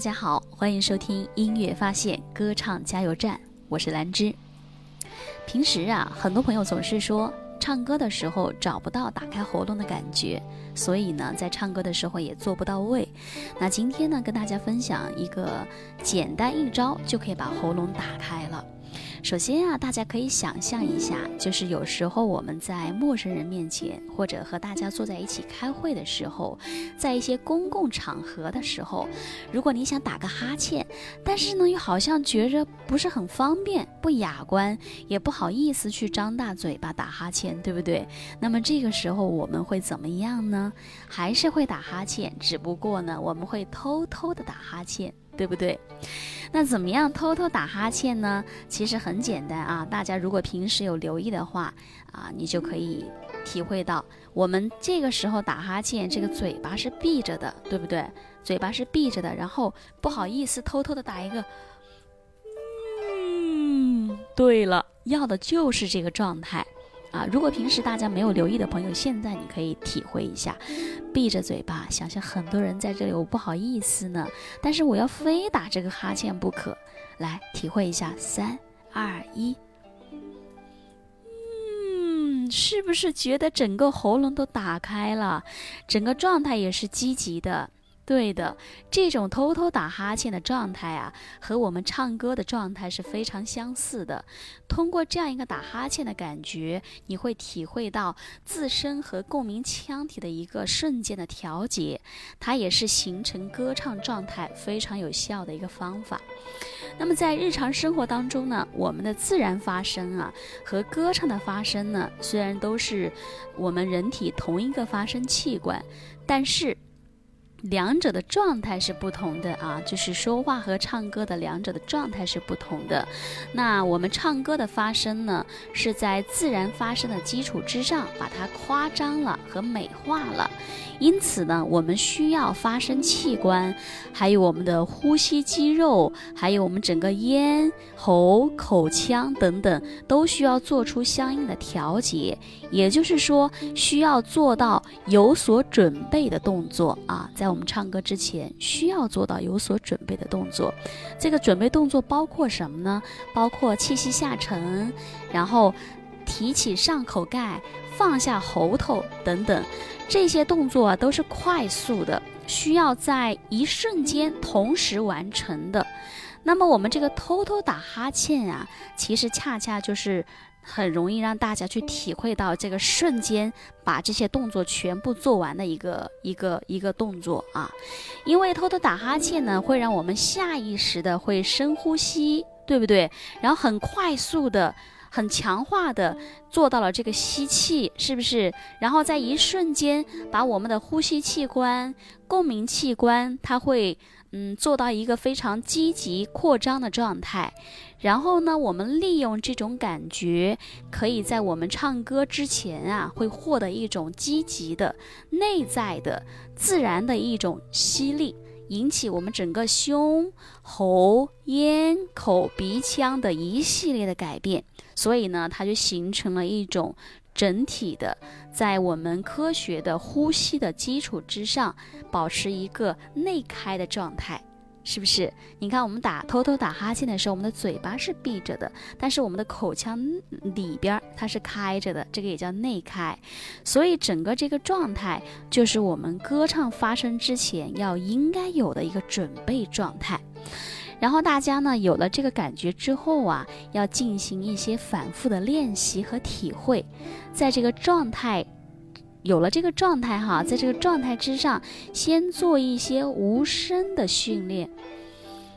大家好，欢迎收听音乐发现歌唱加油站，我是兰芝。平时啊，很多朋友总是说唱歌的时候找不到打开喉咙的感觉，所以呢，在唱歌的时候也做不到位。那今天呢，跟大家分享一个简单一招就可以把喉咙打开了。首先啊，大家可以想象一下，就是有时候我们在陌生人面前，或者和大家坐在一起开会的时候，在一些公共场合的时候，如果你想打个哈欠，但是呢又好像觉着不是很方便、不雅观，也不好意思去张大嘴巴打哈欠，对不对？那么这个时候我们会怎么样呢？还是会打哈欠，只不过呢，我们会偷偷的打哈欠。对不对？那怎么样偷偷打哈欠呢？其实很简单啊，大家如果平时有留意的话啊，你就可以体会到，我们这个时候打哈欠，这个嘴巴是闭着的，对不对？嘴巴是闭着的，然后不好意思偷偷的打一个，嗯，对了，要的就是这个状态。啊，如果平时大家没有留意的朋友，现在你可以体会一下，闭着嘴巴，想想很多人在这里，我不好意思呢，但是我要非打这个哈欠不可，来体会一下，三二一，嗯，是不是觉得整个喉咙都打开了，整个状态也是积极的？对的，这种偷偷打哈欠的状态啊，和我们唱歌的状态是非常相似的。通过这样一个打哈欠的感觉，你会体会到自身和共鸣腔体的一个瞬间的调节，它也是形成歌唱状态非常有效的一个方法。那么在日常生活当中呢，我们的自然发声啊和歌唱的发声呢，虽然都是我们人体同一个发声器官，但是。两者的状态是不同的啊，就是说话和唱歌的两者的状态是不同的。那我们唱歌的发声呢，是在自然发声的基础之上，把它夸张了和美化了。因此呢，我们需要发声器官，还有我们的呼吸肌肉，还有我们整个咽喉、口腔等等，都需要做出相应的调节。也就是说，需要做到有所准备的动作啊，在我们唱歌之前，需要做到有所准备的动作。这个准备动作包括什么呢？包括气息下沉，然后提起上口盖，放下喉头等等。这些动作啊，都是快速的，需要在一瞬间同时完成的。那么我们这个偷偷打哈欠啊，其实恰恰就是。很容易让大家去体会到这个瞬间把这些动作全部做完的一个一个一个动作啊，因为偷偷打哈欠呢，会让我们下意识的会深呼吸，对不对？然后很快速的、很强化的做到了这个吸气，是不是？然后在一瞬间把我们的呼吸器官、共鸣器官，它会。嗯，做到一个非常积极扩张的状态，然后呢，我们利用这种感觉，可以在我们唱歌之前啊，会获得一种积极的、内在的、自然的一种吸力，引起我们整个胸、喉、咽、口、鼻腔的一系列的改变，所以呢，它就形成了一种。整体的，在我们科学的呼吸的基础之上，保持一个内开的状态，是不是？你看，我们打偷偷打哈欠的时候，我们的嘴巴是闭着的，但是我们的口腔里边它是开着的，这个也叫内开。所以整个这个状态，就是我们歌唱发声之前要应该有的一个准备状态。然后大家呢有了这个感觉之后啊，要进行一些反复的练习和体会，在这个状态有了这个状态哈，在这个状态之上，先做一些无声的训练，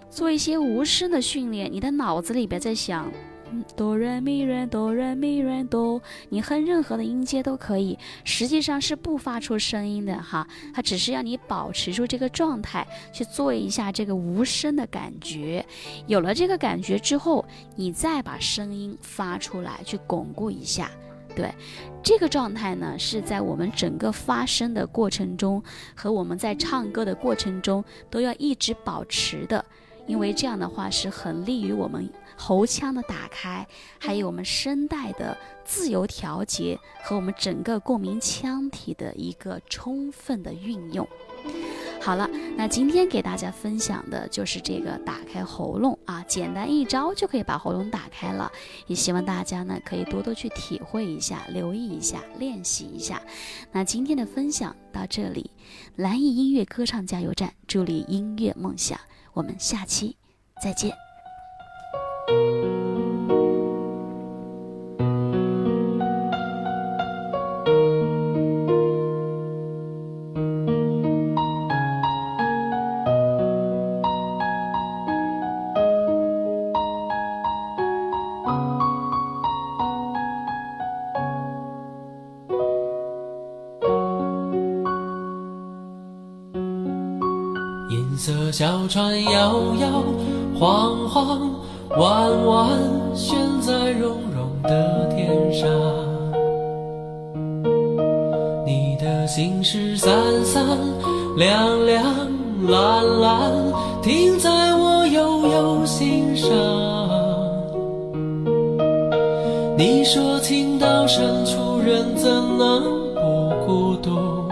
做一些无声的训练，你的脑子里边在想。哆瑞咪瑞哆瑞咪瑞哆，你哼任何的音阶都可以，实际上是不发出声音的哈，它只是让你保持住这个状态，去做一下这个无声的感觉。有了这个感觉之后，你再把声音发出来，去巩固一下。对，这个状态呢，是在我们整个发声的过程中和我们在唱歌的过程中都要一直保持的。因为这样的话是很利于我们喉腔的打开，还有我们声带的自由调节和我们整个共鸣腔体的一个充分的运用。好了，那今天给大家分享的就是这个打开喉咙啊，简单一招就可以把喉咙打开了。也希望大家呢可以多多去体会一下，留意一下，练习一下。那今天的分享到这里，蓝艺音乐歌唱加油站，助力音乐梦想。我们下期再见。银色小船摇摇晃晃，弯弯悬在绒绒的天上。你的心事三三两两蓝蓝，停在我悠悠心上。你说情到深处人怎能不孤独？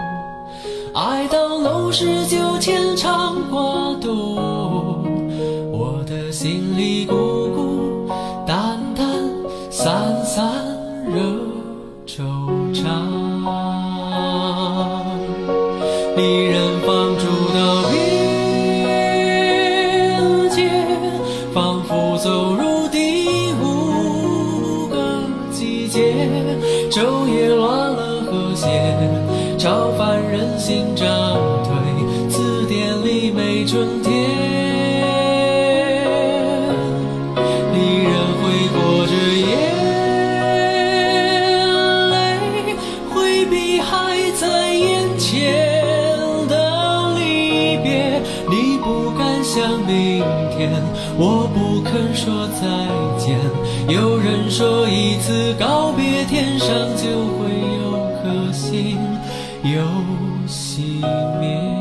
爱到浓时就牵肠挂肚，我的心里孤想明天，我不肯说再见。有人说一次告别，天上就会有颗星。又熄灭。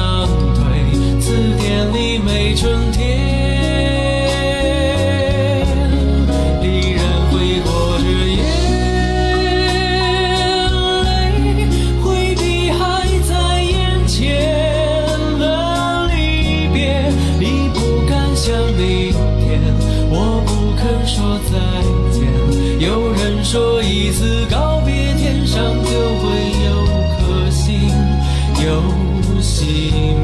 相对，字典里没春天，离人挥霍着眼泪，回避还在眼前，的离别，你不敢想明天，我不肯说再见，有人说一次告别天上就。寂寞。